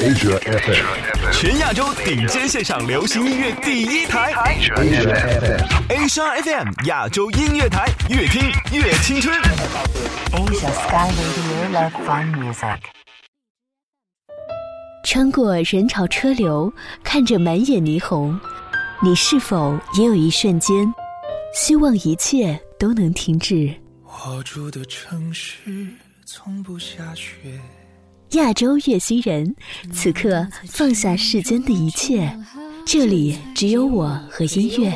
Asia FM，全亚洲顶尖线上流行音乐第一台，Asia FM，Asia FM 亚洲音乐台，越听越青春。Asia Sky Radio Love Fun Music。穿过人潮车流，看着满眼霓虹，你是否也有一瞬间，希望一切都能停止？我住的城市从不下雪。亚洲月西人，此刻放下世间的一切，这里只有我和音乐。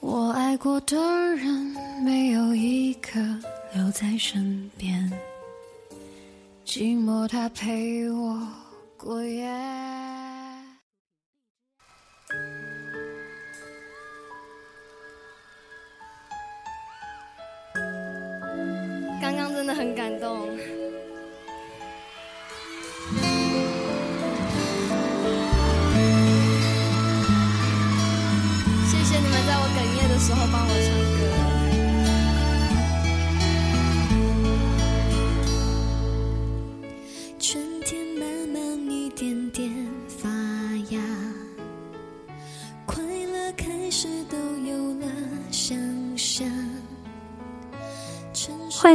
我爱过的人，没有一个留在身边，寂寞它陪我过夜。刚刚真的很感动。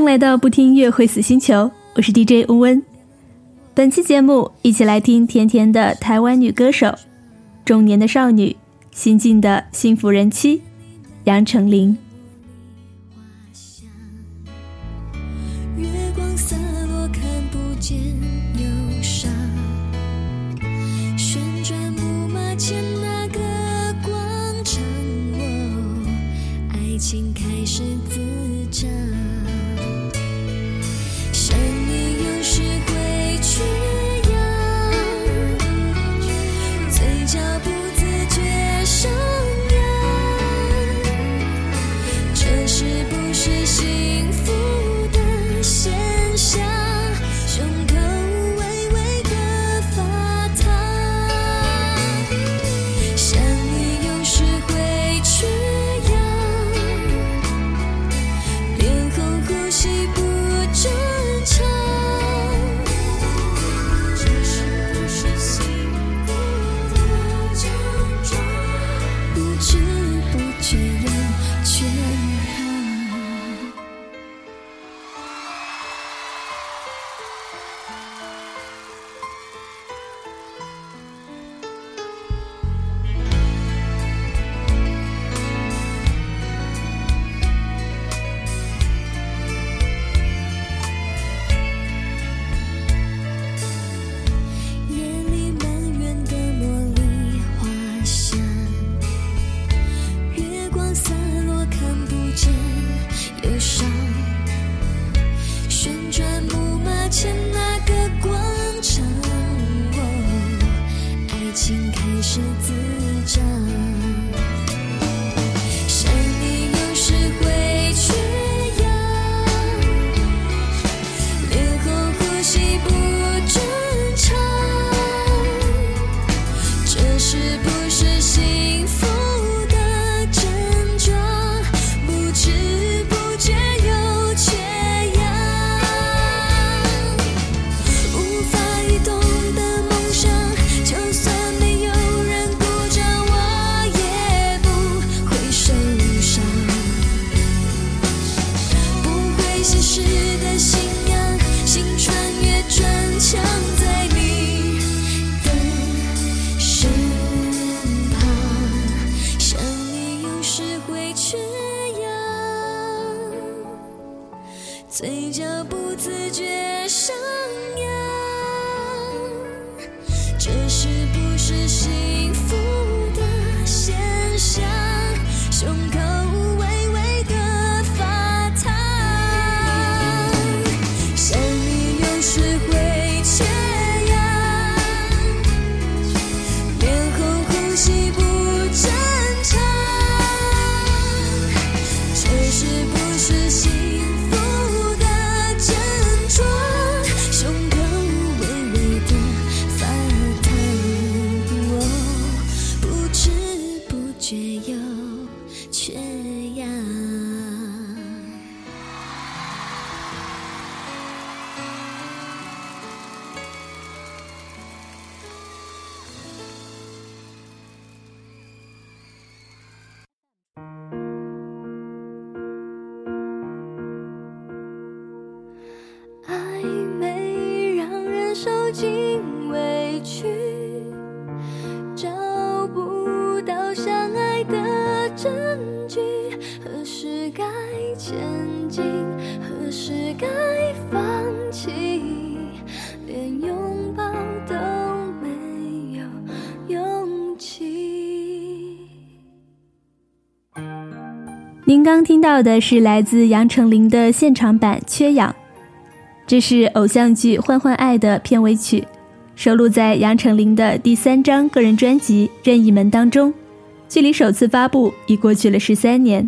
来到不听音乐会死星球，我是 DJ 温温。本期节目一起来听甜甜的台湾女歌手，中年的少女，新晋的幸福人妻。杨丞琳。缺氧嘴角不自觉上扬这是不是幸暧昧让人受尽委屈，找不到相爱的证据。何时该前进？何时该放弃？连拥抱都没有勇气。您刚听到的是来自杨丞琳的现场版《缺氧》，这是偶像剧《换换爱》的片尾曲，收录在杨丞琳的第三张个人专辑《任意门》当中。距离首次发布已过去了十三年。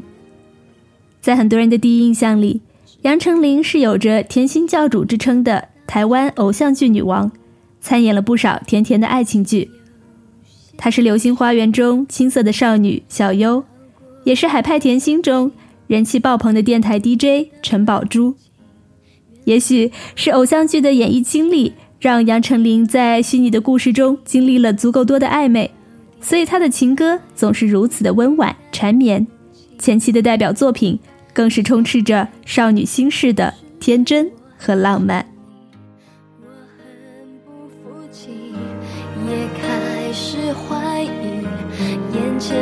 在很多人的第一印象里，杨丞琳是有着“甜心教主”之称的台湾偶像剧女王，参演了不少甜甜的爱情剧。她是《流星花园》中青涩的少女小优，也是《海派甜心》中人气爆棚的电台 DJ 陈宝珠。也许是偶像剧的演艺经历，让杨丞琳在虚拟的故事中经历了足够多的暧昧，所以她的情歌总是如此的温婉缠绵。前期的代表作品。更是充斥着少女心事的天真和浪漫。我很不服气，也开始怀疑眼前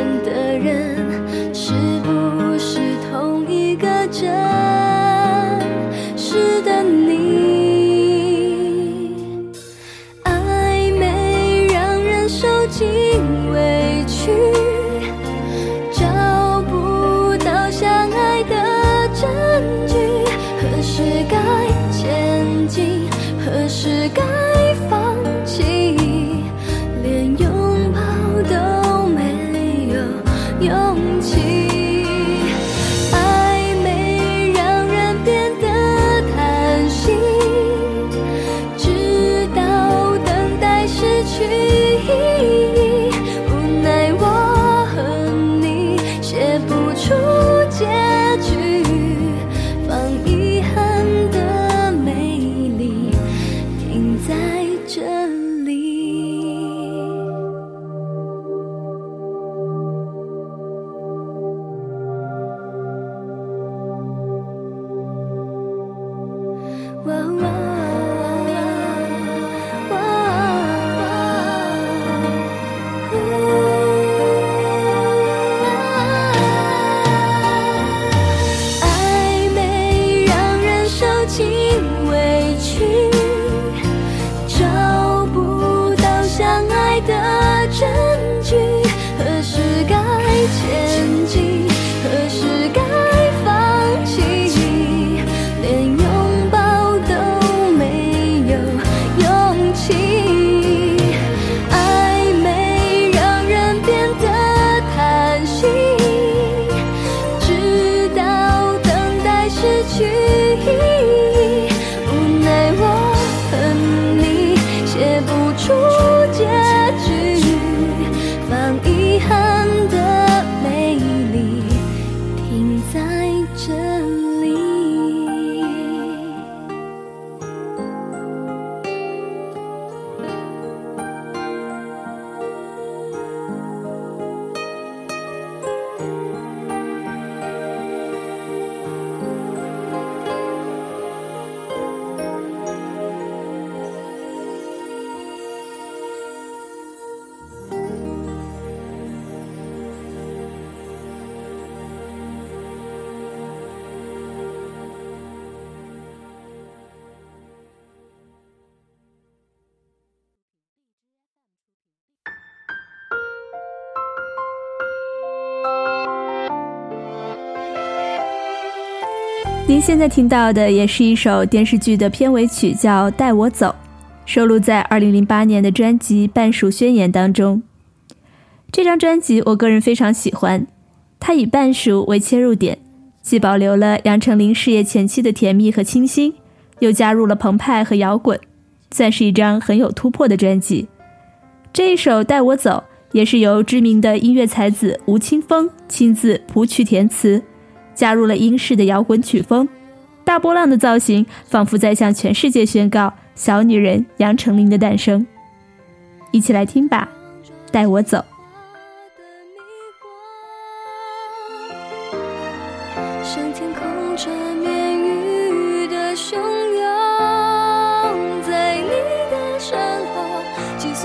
您现在听到的也是一首电视剧的片尾曲，叫《带我走》，收录在2008年的专辑《半熟宣言》当中。这张专辑我个人非常喜欢，它以半熟为切入点，既保留了杨丞琳事业前期的甜蜜和清新，又加入了澎湃和摇滚，算是一张很有突破的专辑。这一首《带我走》也是由知名的音乐才子吴青峰亲自谱曲填词。加入了英式的摇滚曲风，大波浪的造型仿佛在向全世界宣告小女人杨丞琳的诞生。一起来听吧，带我走。像天空缠绵雨的汹涌，在你的 This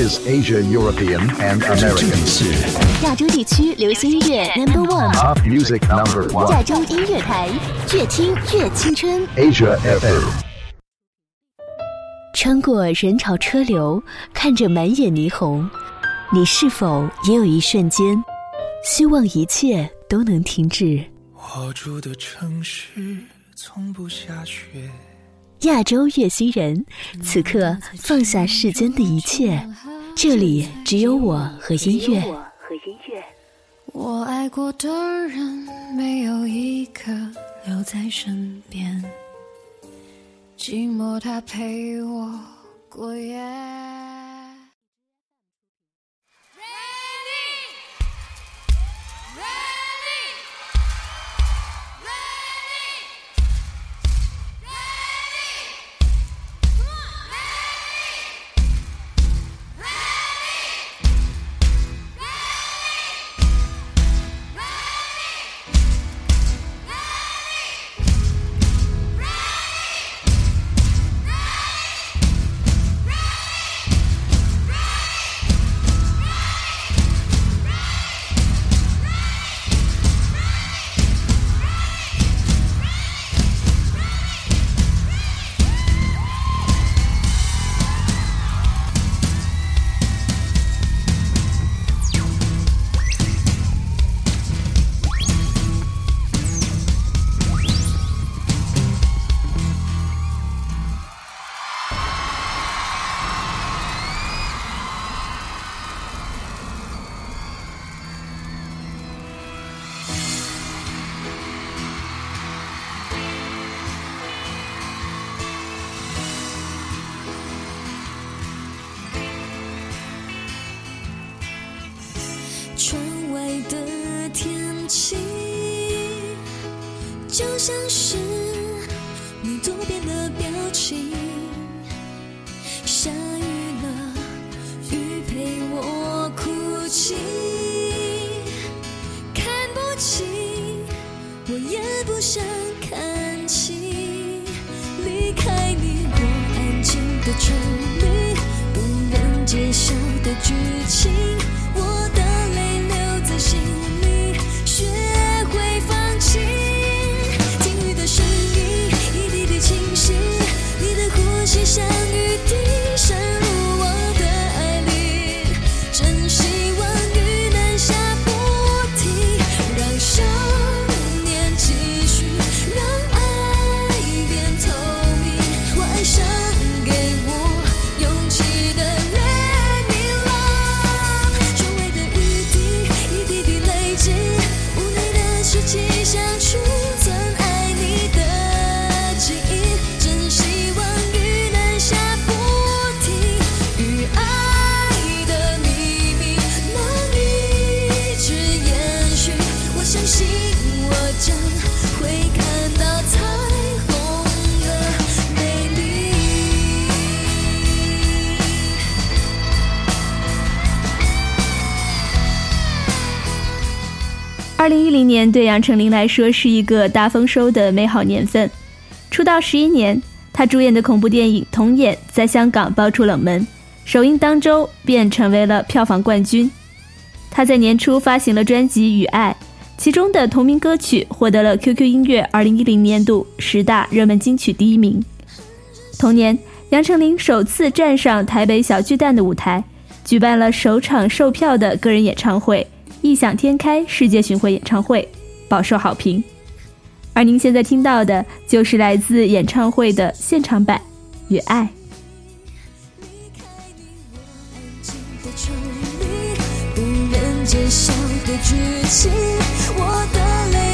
is Asia, European, and American. 亚洲地区流行音乐 Number music number 亚 one. 洲音乐台，越听越青春。Asia FM. 穿过人潮车流，看着满眼霓虹，你是否也有一瞬间，希望一切都能停止？我住的城市从不下雪，亚洲乐星人，此刻放下世间的一切，这里只有我和音乐。我爱过的人没有一个留在身边，寂寞他陪我过夜。情，我也不想看清。离开你，我安静的沉迷，不能揭晓的剧情，二零一零年对杨丞琳来说是一个大丰收的美好年份。出道十一年，她主演的恐怖电影《童眼》在香港爆出冷门，首映当周便成为了票房冠军。她在年初发行了专辑《与爱》，其中的同名歌曲获得了 QQ 音乐二零一零年度十大热门金曲第一名。同年，杨丞琳首次站上台北小巨蛋的舞台，举办了首场售票的个人演唱会《异想天开世界巡回演唱会》，饱受好评。而您现在听到的就是来自演唱会的现场版《与爱》。安静的抽离，不忍揭晓的剧情，我的泪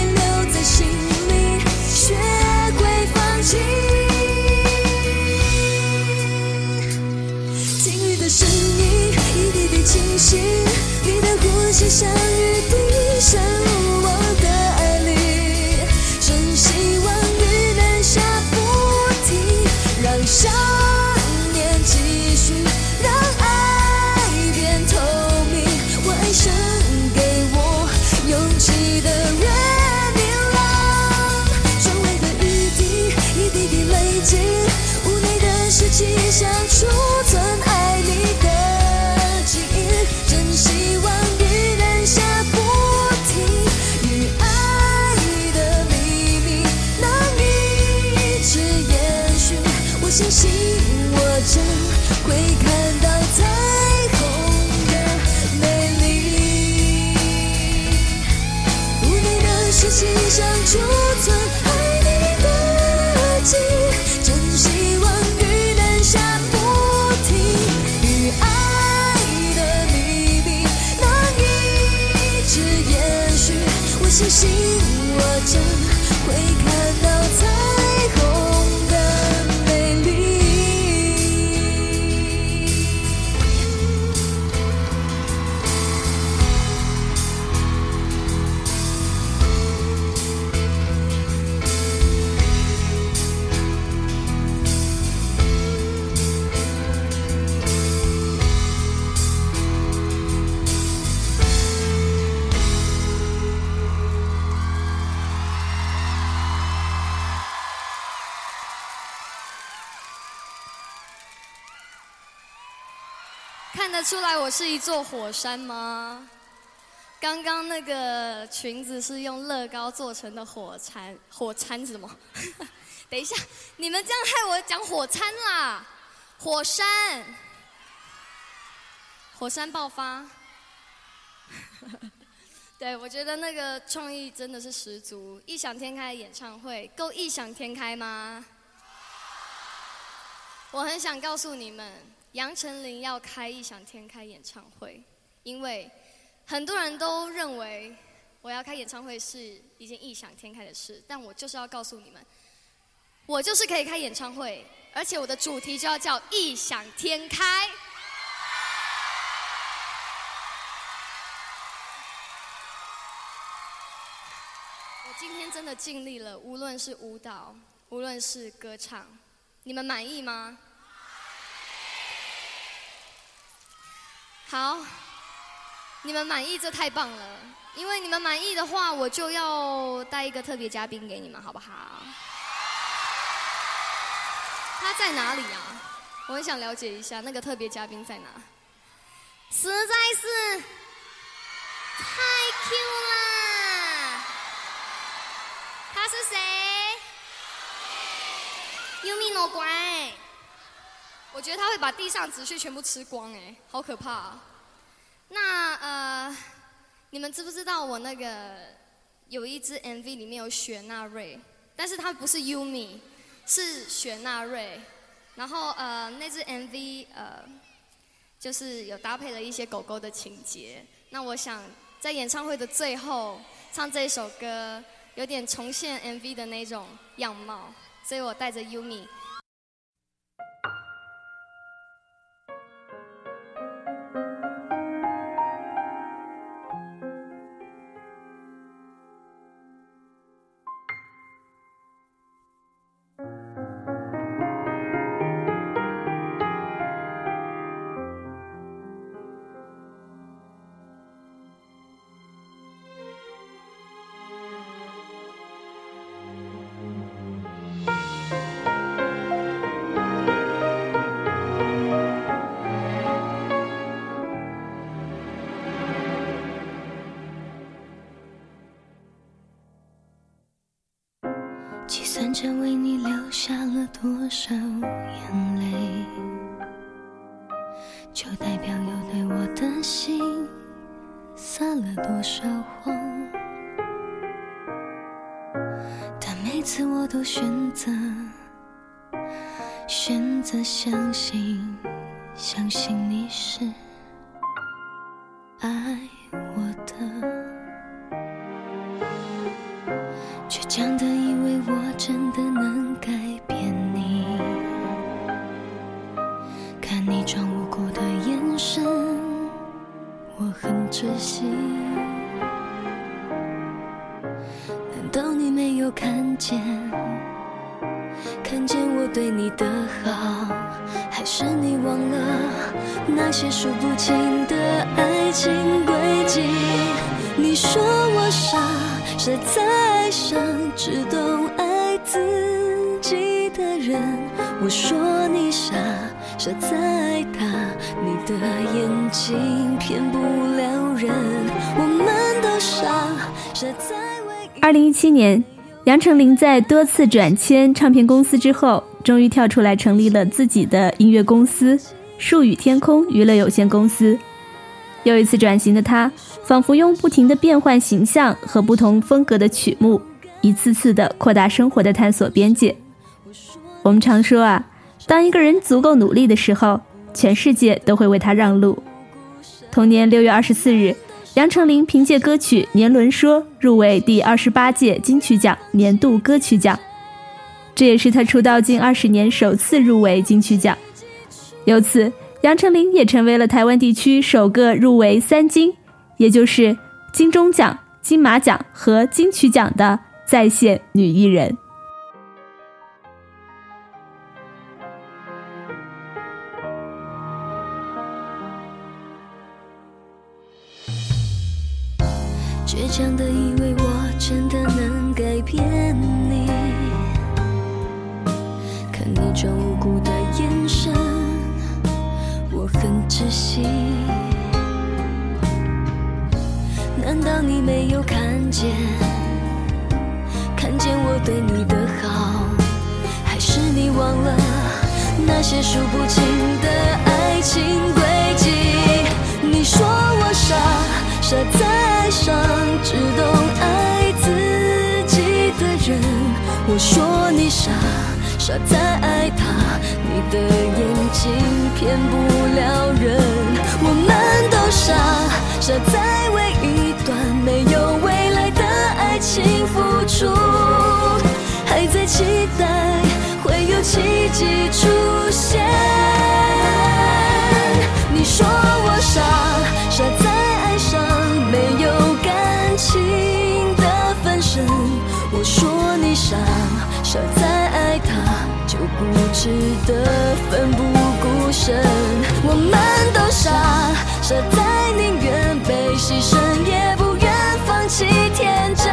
我是一座火山吗？刚刚那个裙子是用乐高做成的火柴，火柴是什么？等一下，你们这样害我讲火山啦！火山，火山爆发。对，我觉得那个创意真的是十足，异想天开的演唱会够异想天开吗？我很想告诉你们，杨丞琳要开异想天开演唱会，因为很多人都认为我要开演唱会是一件异想天开的事，但我就是要告诉你们，我就是可以开演唱会，而且我的主题就要叫异想天开。我今天真的尽力了，无论是舞蹈，无论是歌唱，你们满意吗？好，你们满意这太棒了，因为你们满意的话，我就要带一个特别嘉宾给你们，好不好？他在哪里啊？我很想了解一下那个特别嘉宾在哪。实在是太 Q 啦！他是谁？Yumi no 乖。我觉得他会把地上纸屑全部吃光，哎，好可怕、啊。那呃，你们知不知道我那个有一支 MV 里面有雪纳瑞，但是它不是 Yumi，是雪纳瑞。然后呃，那支 MV 呃，就是有搭配了一些狗狗的情节。那我想在演唱会的最后唱这首歌，有点重现 MV 的那种样貌，所以我带着 Yumi。窒息。难道你没有看见？看见我对你的好，还是你忘了那些数不清的爱情轨迹？你说我傻。傻在爱上只懂爱自己的人，我说你傻，傻在爱他，你的眼睛骗不了人，我们都傻，傻在为二零一七年，杨丞琳在多次转签唱片公司之后，终于跳出来成立了自己的音乐公司——树语天空娱乐有限公司。又一次转型的她，仿佛用不停的变换形象和不同风格的曲目，一次次的扩大生活的探索边界。我们常说啊，当一个人足够努力的时候，全世界都会为他让路。同年六月二十四日，杨丞琳凭借歌曲《年轮说》入围第二十八届金曲奖年度歌曲奖，这也是她出道近二十年首次入围金曲奖。由此，杨丞琳也成为了台湾地区首个入围三金，也就是金钟奖、金马奖和金曲奖的在线女艺人。强的以为我真的能改变你，看你装无辜的眼神。我很窒息。难道你没有看见？看见我对你的好，还是你忘了那些数不清的爱情轨迹？你说我傻，傻在我说你傻，傻在爱他，你的眼睛骗不了人。我们都傻，傻在为一段没有未来的爱情付出，还在期待会有奇迹出现。再爱他就固执的奋不顾身。我们都傻，傻在宁愿被牺牲，也不愿放弃天真，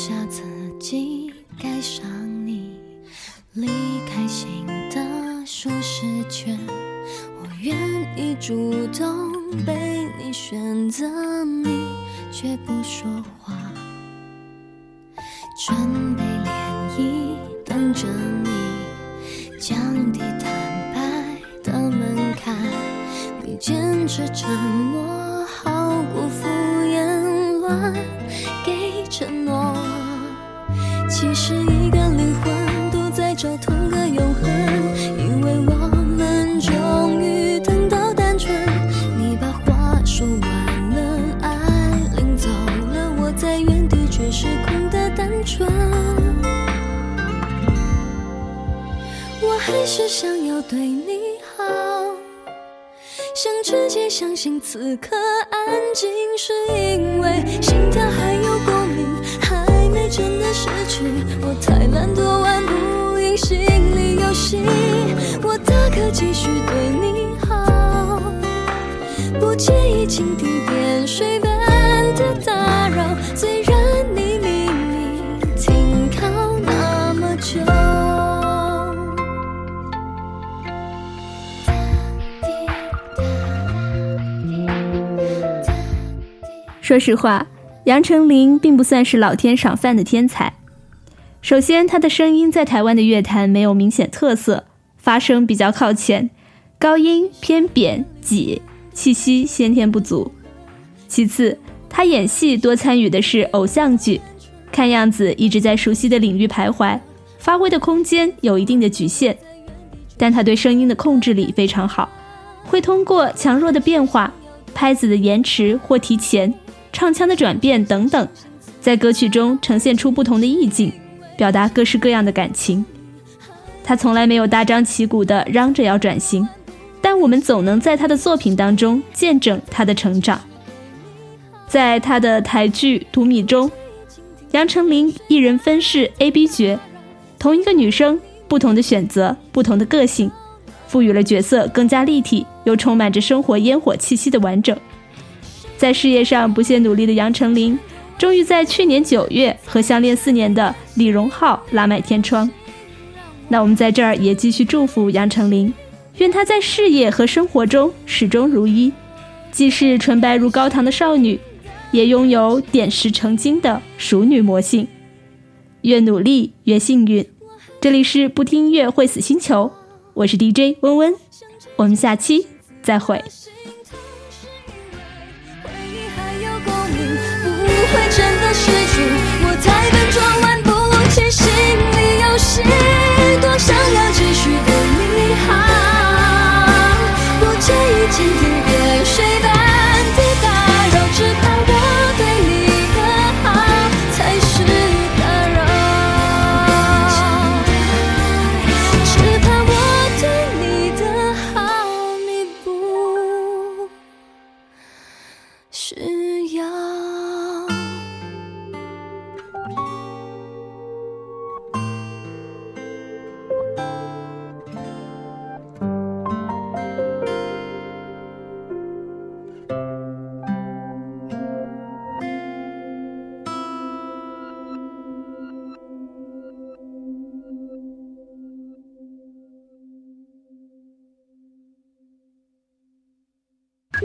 下自己，盖上你，离开新的舒适圈。我愿意主动被你选择，你却不说话。相信此刻安静，是因为心跳还有共鸣，还没真的失去。我太懒惰玩不赢心理游戏，我大可继续对你好，不介意蜻蜓点水般说实话，杨丞琳并不算是老天赏饭的天才。首先，她的声音在台湾的乐坛没有明显特色，发声比较靠前，高音偏扁挤，气息先天不足。其次，她演戏多参与的是偶像剧，看样子一直在熟悉的领域徘徊，发挥的空间有一定的局限。但她对声音的控制力非常好，会通过强弱的变化、拍子的延迟或提前。唱腔的转变等等，在歌曲中呈现出不同的意境，表达各式各样的感情。他从来没有大张旗鼓地嚷着要转型，但我们总能在他的作品当中见证他的成长。在他的台剧《荼蘼》中，杨丞琳一人分饰 A、B 角，同一个女生，不同的选择，不同的个性，赋予了角色更加立体又充满着生活烟火气息的完整。在事业上不懈努力的杨丞琳，终于在去年九月和相恋四年的李荣浩拉满天窗。那我们在这儿也继续祝福杨丞琳，愿她在事业和生活中始终如一，既是纯白如高堂的少女。也拥有点石成金的熟女魔性，越努力越幸运。这里是不听音乐会死星球，我是 DJ 温温，我们下期再会。失去，我太笨拙，玩不起心里游戏。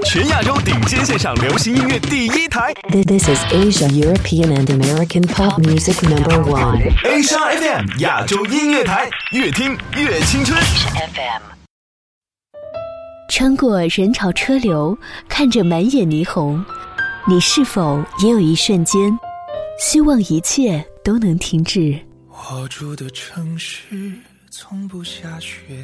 全亚洲顶尖线上流行音乐第一台。This is Asia European and American pop music number one. Asia FM 亚洲音乐台，越听越青春。FM 穿过人潮车流，看着满眼霓虹，你是否也有一瞬间，希望一切都能停止？我住的城市从不下雪。